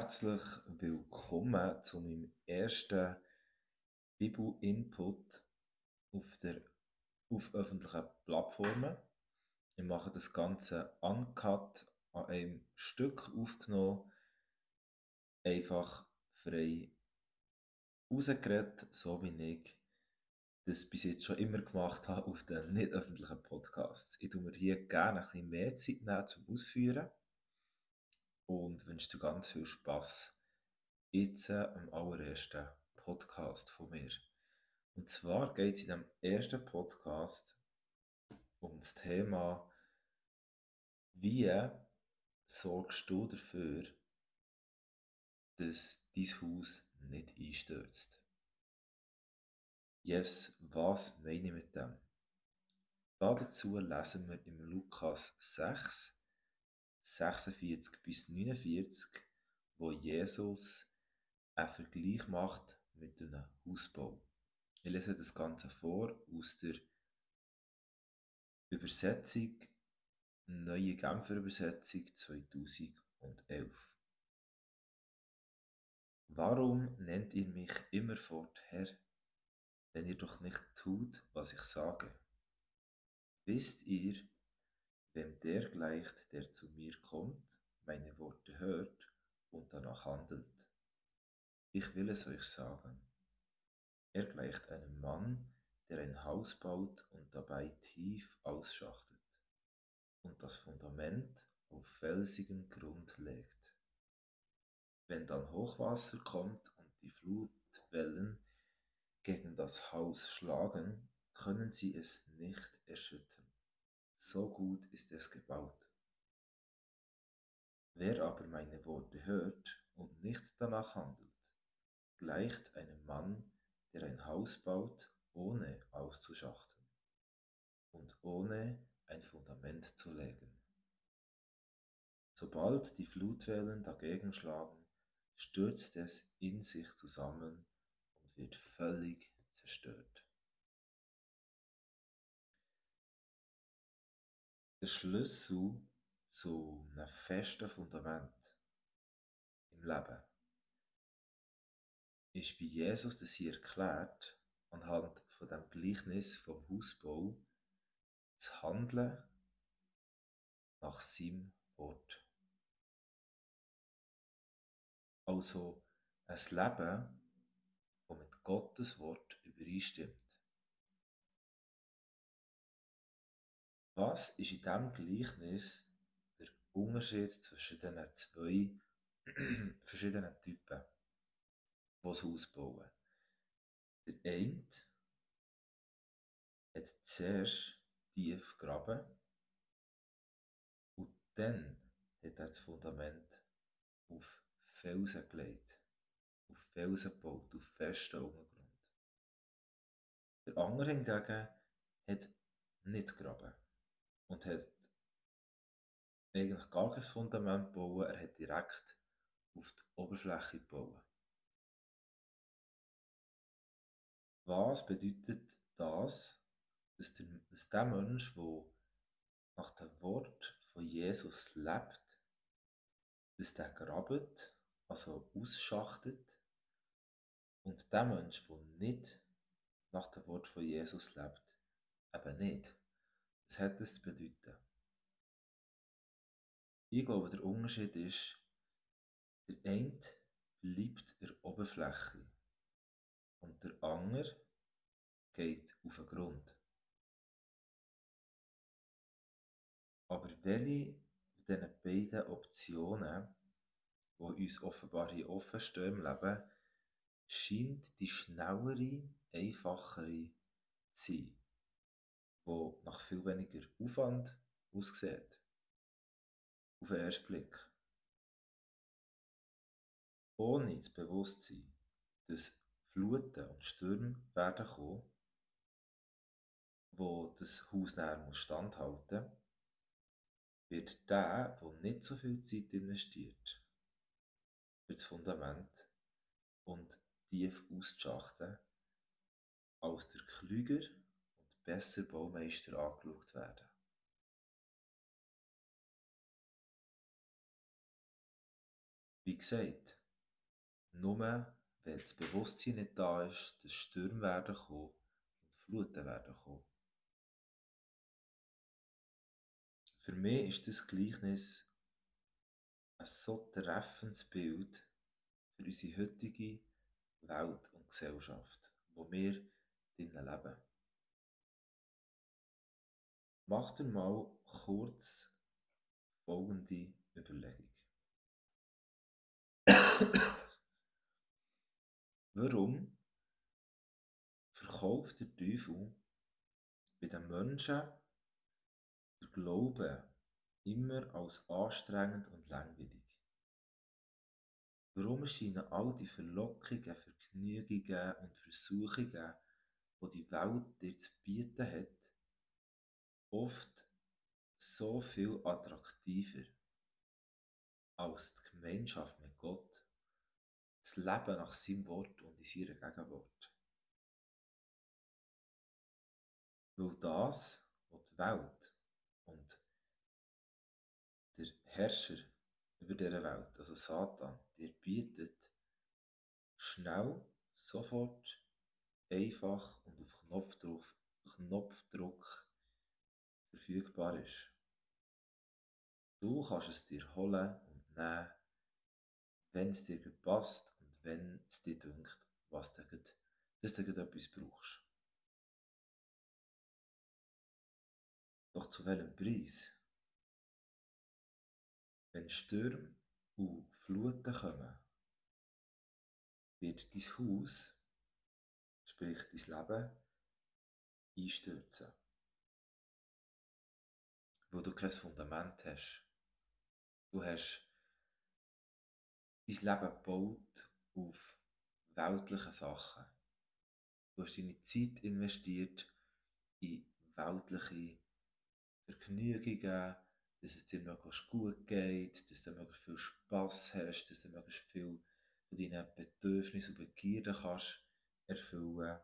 Herzlich willkommen zu meinem ersten Bibel-Input auf, der, auf öffentlichen Plattformen. Ich mache das Ganze uncut an einem Stück aufgenommen, einfach frei rausgeredet, so wie ich das bis jetzt schon immer gemacht habe auf den nicht öffentlichen Podcasts. Ich tue mir hier gerne ein bisschen mehr Zeit nehmen zum Ausführen und wünsche dir ganz viel Spaß jetzt äh, am allerersten Podcast von mir. Und zwar geht es in dem ersten Podcast um das Thema, wie sorgst du dafür, dass dein Haus nicht einstürzt. Yes, was meine ich mit dem? Dazu lesen wir im Lukas 6, 46 bis 49, wo Jesus einen Vergleich macht mit einem Hausbau. Ich lese das Ganze vor aus der Übersetzung, Neue Genfer Übersetzung 2011. Warum nennt ihr mich immerfort Herr, wenn ihr doch nicht tut, was ich sage? Wisst ihr, Wem der gleicht, der zu mir kommt, meine Worte hört und danach handelt. Ich will es euch sagen. Er gleicht einem Mann, der ein Haus baut und dabei tief ausschachtet und das Fundament auf felsigen Grund legt. Wenn dann Hochwasser kommt und die Flutwellen gegen das Haus schlagen, können sie es nicht erschüttern so gut ist es gebaut. Wer aber meine Worte hört und nicht danach handelt, gleicht einem Mann, der ein Haus baut, ohne auszuschachten und ohne ein Fundament zu legen. Sobald die Flutwellen dagegen schlagen, stürzt es in sich zusammen und wird völlig zerstört. Der Schlüssel zu einem festen Fundament im Leben ist, wie Jesus das hier erklärt, anhand von dem Gleichnis vom Hausbau, zu handeln nach seinem Wort. Also ein Leben, das mit Gottes Wort übereinstimmt. Was ist in diesem Gleichnis der Unterschied zwischen diesen zwei verschiedenen Typen, die das Haus bauen? Der eine hat zuerst tief graben und dann hat er das Fundament auf Felsen gelegt, auf Felsen gebaut, auf festen Untergrund. Der andere hingegen hat nicht graben und hat eigentlich gar kein Fundament gebaut, er hat direkt auf die Oberfläche gebaut. Was bedeutet das, dass der, dass der Mensch, der nach dem Wort von Jesus lebt, dass der grabt, also ausschachtet, und der Mensch, der nicht nach dem Wort von Jesus lebt, eben nicht. Was hat das zu bedeuten? Ich glaube, der Unterschied ist, der eine bleibt in der Oberfläche und der andere geht auf den Grund. Aber welche von diesen beiden Optionen, die uns offenbar hier offen stehen im Leben, scheint die schnellere, einfachere zu sein wo nach viel weniger Aufwand aussieht. Auf den ersten Blick. Ohne das Bewusstsein, dass Fluten und Stürme werden kommen, wo das Haus näher muss standhalten wird der, der nicht so viel Zeit investiert, für das Fundament und tief auszuschachten, als der Klüger besser Baumeister angeschaut werden. Wie gesagt, nur wenn das Bewusstsein nicht da ist, dass Stürme werden kommen und Fluten werden kommen. Für mich ist das Gleichnis ein so treffendes Bild für unsere heutige Welt und Gesellschaft, wo wir drinnen leben. Mach dir mal kurz folgende Überlegung. Warum verkauft der Teufel bei den Menschen der Glauben immer als anstrengend und langweilig? Warum scheinen all die Verlockungen, Vergnügungen und Versuchungen, die die Welt dir zu bieten hat, oft so viel attraktiver als die Gemeinschaft mit Gott, das Leben nach seinem Wort und in seiner Gegenwart. Weil das, was die Welt und der Herrscher über dieser Welt, also Satan, dir bietet, schnell, sofort, einfach und auf Knopfdruck, Knopfdruck verfügbar ist. Du kannst es dir holen und nehmen, wenn es dir passt und wenn es dir dünkt, was du dass du etwas brauchst. Doch zu welchem Preis? Wenn Stürme und Fluten kommen, wird dein Haus, sprich dein Leben, einstürzen. Wo du kein Fundament hast. Du hast dein Leben gebaut auf weltliche Sachen. Du hast deine Zeit investiert in weltliche Vergnügungen, dass es dir möglichst gut geht, dass du möglichst viel Spass hast, dass du möglichst viel von deinen Bedürfnissen und Begierden kannst erfüllen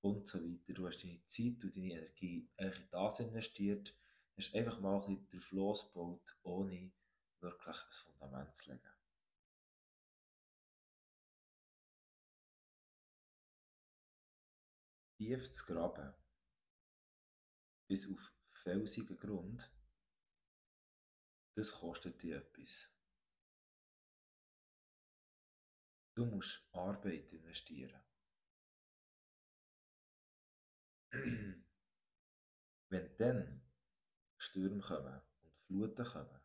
und so weiter. Du hast deine Zeit und deine Energie in das investiert, hast einfach mal ein drauf losgebaut, ohne wirklich ein Fundament zu legen. Tief zu graben, bis auf felsigen Grund, das kostet dich etwas. Du musst Arbeit investieren. Wenn dann Stürme kommen und Fluten kommen,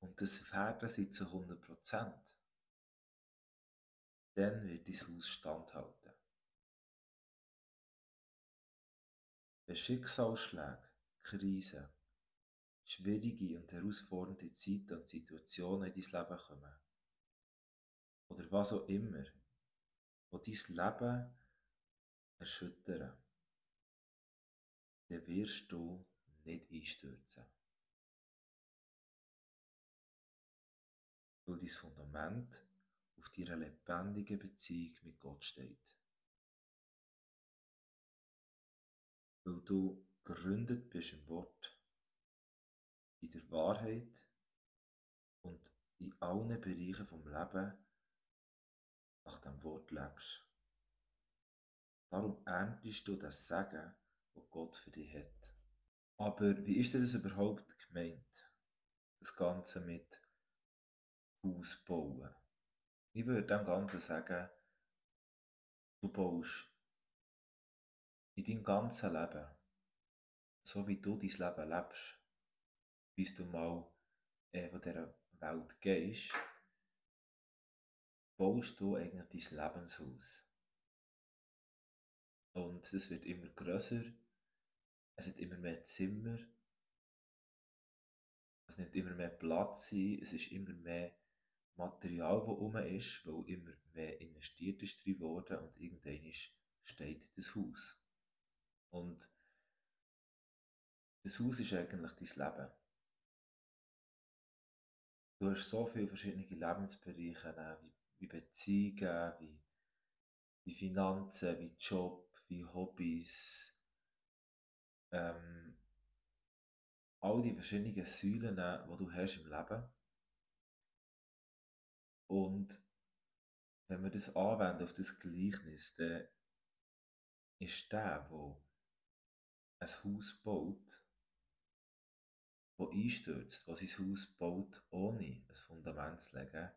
und das werden sie zu 100%, dann wird dein Haus standhalten. Wenn Schicksalsschläge, Krisen, schwierige und herausfordernde Zeiten und Situationen in dein Leben kommen. Oder was auch immer, wo dein Leben erschüttern, dann wirst du nicht einstürzen. Weil dein Fundament auf deiner lebendigen Beziehung mit Gott steht. Weil du gegründet bist im Wort in der Wahrheit und in allen Bereichen vom Leben nach dem Wort lebst. Darum erntest du das Segen, das Gott für dich hat. Aber wie ist denn das überhaupt gemeint? Das Ganze mit Haus bauen. Ich würde dem Ganzen sagen, du baust in deinem ganzen Leben, so wie du dein Leben lebst, bis du mal äh, von dieser Welt gehst, baust du eigentlich dein Lebenshaus. Und es wird immer größer, es hat immer mehr Zimmer, es nimmt immer mehr Platz ein, es ist immer mehr Material, das rum ist, weil immer mehr investiert ist drin worden und irgendwann steht das Haus. Und das Haus ist eigentlich dein Leben. Du hast so viele verschiedene Lebensbereiche, ne, wie, wie Beziehungen, wie, wie Finanzen, wie Job, wie Hobbys. Ähm, all die verschiedenen Säulen, die du hast im Leben. Und wenn wir das anwenden auf das Gleichnis, dann ist der, der ein Haus baut, der einstürzt, der sein Haus baut, ohne ein Fundament zu legen,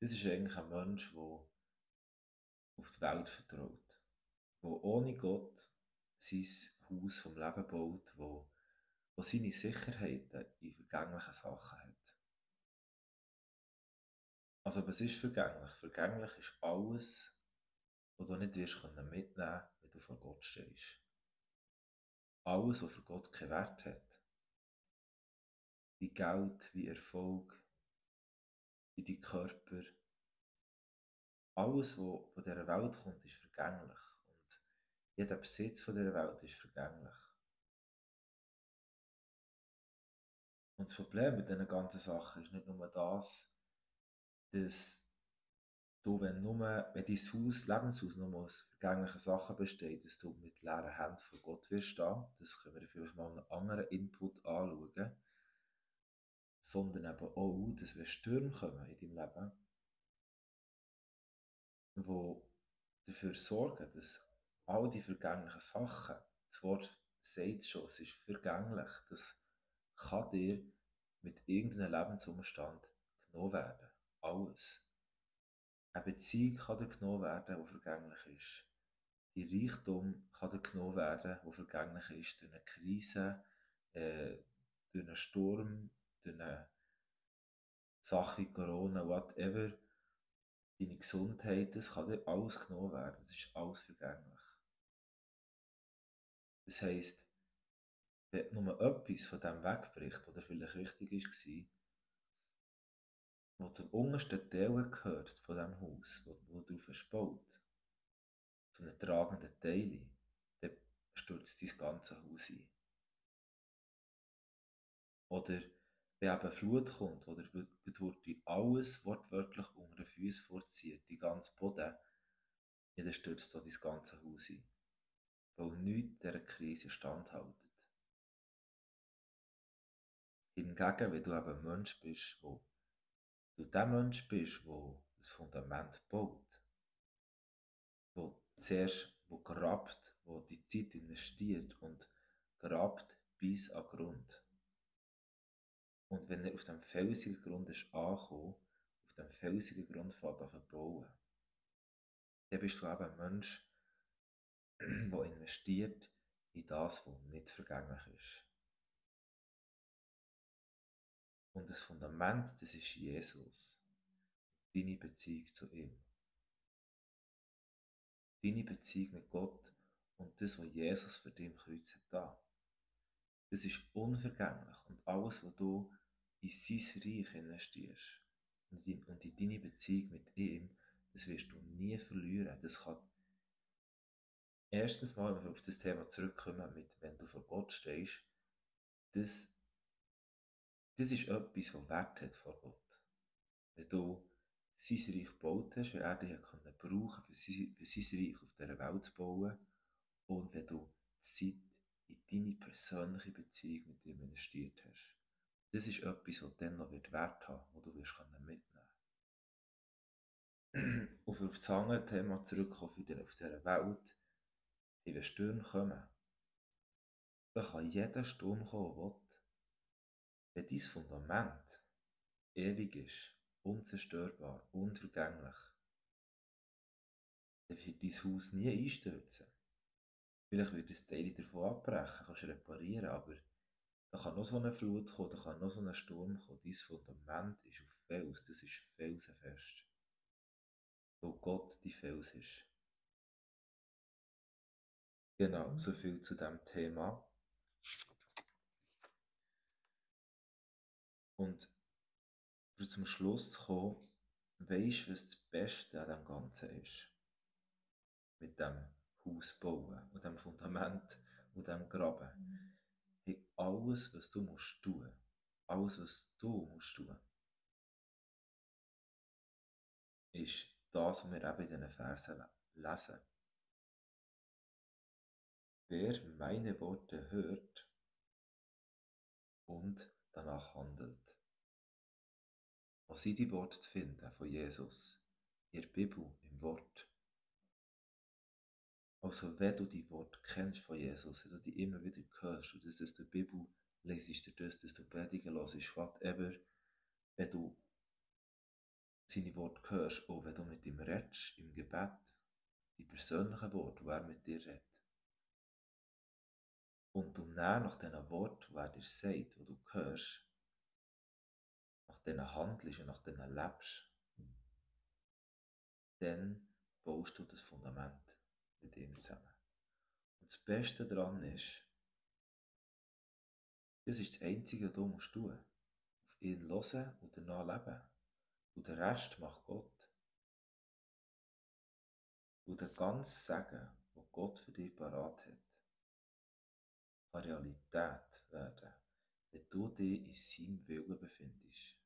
das ist eigentlich ein Mensch, der auf die Welt vertraut, der ohne Gott sein Haus vom Leben baut, wo, wo seine Sicherheiten in vergänglichen Sachen hat. Also was ist vergänglich? Vergänglich ist alles, was du nicht wirst können wenn du vor Gott stehst. Alles, was für Gott keinen Wert hat. Wie Geld, wie Erfolg, wie die Körper. Alles, was von dieser Welt kommt, ist vergänglich. Jeder Besitz von dieser Welt ist vergänglich. Und das Problem mit diesen ganzen Sachen ist nicht nur das, dass du, wenn, nur, wenn dein Haus, Lebenshaus nur aus vergänglichen Sachen besteht, dass du mit leeren Händen vor Gott wirst stehen. Das können wir vielleicht mal einen anderen Input anschauen. Sondern eben auch, dass wenn Stürme kommen in deinem Leben, die dafür sorgen, dass all die vergänglichen Sachen, das Wort sagt schon, es ist vergänglich, das kann dir mit irgendeinem Lebensumstand genommen werden. Alles. Eine Beziehung kann dir genommen werden, die vergänglich ist. Die Reichtum kann dir genommen werden, die vergänglich ist. Durch eine Krise, äh, durch einen Sturm, durch eine Sache wie Corona, whatever. Deine Gesundheit, das kann dir alles genommen werden. Das ist alles vergänglich. Das heisst, wenn nur etwas von dem wegbricht, oder vielleicht wichtig war, wo zum untersten Teil gehört von dem Haus, wo, wo drauf gebaut, zu einem tragenden Teil, dann stürzt dein ganze Haus ein. Oder wenn eben Flut kommt, oder durch alles wortwörtlich unter den Füßen vorzieht, die ganze Boden, dann stürzt auch dein ganze Haus ein. Weil nichts dieser Krise standhaltet. Hingegen, wenn du eben ein Mensch bist, der du der Mensch bist, der das Fundament baut, wo zuerst wo grabt, wo die Zeit investiert und grabt bis an Grund. Und wenn er auf dem felsigen Grund ist angekommen, auf dem felsigen Grund fährt an bauen, dann bist du eben ein Mensch, der investiert in das, was nicht vergänglich ist. Und das Fundament, das ist Jesus. Deine Beziehung zu ihm. Deine Beziehung mit Gott und das, was Jesus für dich im Kreuz hat da. Das ist unvergänglich und alles, was du in sein Reich investierst und in, und in deine Beziehung mit ihm, das wirst du nie verlieren. Das kann erstens mal, wenn wir auf das Thema zurückkommen, mit wenn du vor Gott stehst, das das ist etwas, was Wert hat vor Gott. Wenn du sein Reich gebaut hast, wenn er dich können brauchen für sein, für sein Reich auf dieser Welt zu bauen und wenn du Zeit in deine persönliche Beziehung mit ihm investiert hast. Das ist etwas, was dann noch Wert haben wird, das du wirst mitnehmen Und auf das andere Thema zurückkommen, auf dieser Welt, wenn Stürme kommen, dann kann jeder Sturm kommen, der will. Wenn dein Fundament ewig ist, unzerstörbar, unvergänglich, dann wird dein Haus nie einstürzen. Vielleicht wird ein Teil davon abbrechen, kannst reparieren, aber da kann noch so eine Flut kommen, da kann noch so ein Sturm kommen. Dein Fundament ist auf Fels, das ist felsenfest. Weil Gott die Fels ist. Genau, so viel zu dem Thema. Und zum Schluss zu kommen, weisst du, was das Beste an dem Ganzen ist? Mit dem Haus bauen und dem Fundament und dem Graben. Hey, alles, was du musst tun, alles, was du musst tun, ist das, was wir eben in diesen Versen lesen. Wer meine Worte hört und danach handelt. Wo sind die Worte zu finden von Jesus? Der Bibel, im Wort. Also, wenn du die Worte kennst von Jesus, wenn du die immer wieder hörst und das ist der Bibel lesest du das, dass du predigen hörst, whatever, wenn du seine Worte hörst, auch wenn du mit ihm redest, im Gebet, die persönlichen Worte, wo er mit dir redet. Und du näher nach diesen Worten, wer dir sagt, wo du hörst, nach denen handelst und nach denen lebst, dann baust du das Fundament mit ihm zusammen. Und das Beste daran ist, das ist das Einzige, was du musst tun. Auf ihn hören und danach leben. Und den Rest macht Gott. Und der ganze Segen, den Gott für dich parat hat, kann Realität werden, wenn du dich in seinem Willen befindest.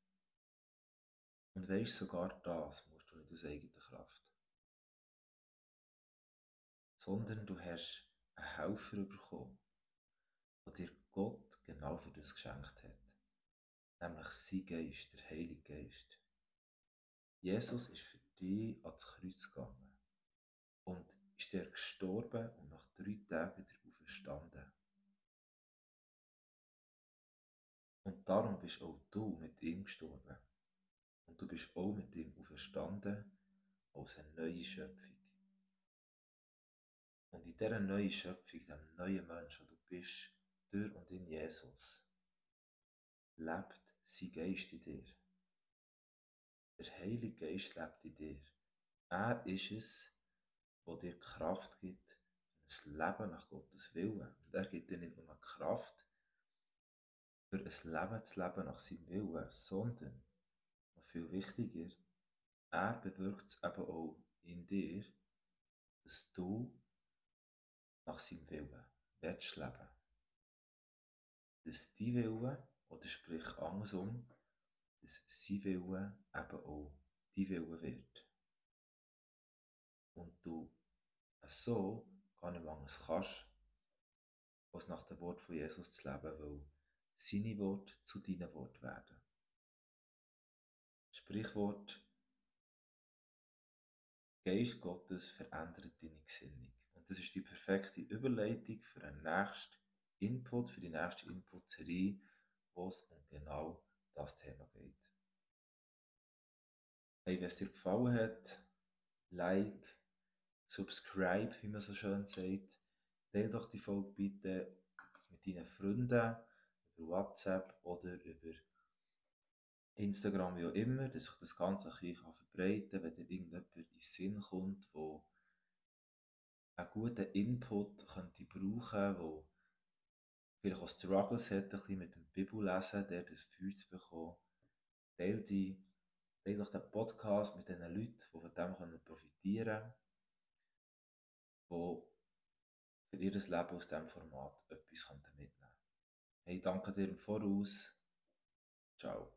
Und weisst, sogar das musst du nicht aus eigener Kraft. Sondern du hast einen Helfer bekommen, der dir Gott genau für das geschenkt hat. Nämlich sein Geist, der Heilige Geist. Jesus ist für dich ans Kreuz gegangen und ist der gestorben und nach drei Tagen wieder auferstanden. Und darum bist auch du mit ihm gestorben. Und du bist auch mit ihm auferstanden als eine neue Schöpfung. Und in dieser neuen Schöpfung, dem neuen Menschen, du bist, durch und in Jesus, lebt sein Geist in dir. Der Heilige Geist lebt in dir. Er ist es, der dir Kraft gibt ein Leben nach Gottes Willen. Und er gibt dir nicht nur Kraft, für ein Leben zu leben nach seinem Willen, sondern, noch viel wichtiger, er bewirkt es eben auch in dir, dass du nach seinem Willen willst leben. Dass dein Wille, oder sprich andersrum, dass sein Wille eben auch dein Wille wird. Und du so gar nicht anders kannst, als nach dem Wort von Jesus zu leben, weil seine Worte zu deinen Wort werden. Sprichwort Geist Gottes verändert deine Gesinnung. Und das ist die perfekte Überleitung für einen nächsten Input, für die nächste Input-Serie, wo es um genau das Thema geht. Hey, wenn es dir gefallen hat, like, subscribe, wie man so schön sagt. Teile doch die Folge bitte mit deinen Freunden WhatsApp oder über Instagram, wie auch immer, dass ich das Ganze ein bisschen verbreiten kann, wenn dir irgendjemand in den Sinn kommt, wo einen guten Input könnte brauchen, wo vielleicht auch Struggles hat, ein bisschen mit dem Bibellesen, der das Feuer zu bekommen. Teil, die, teil doch den Podcast mit den Leuten, die von dem profitieren können, die für ihr Leben aus diesem Format etwas mitnehmen können. Hey, danke dir im Voraus. Ciao.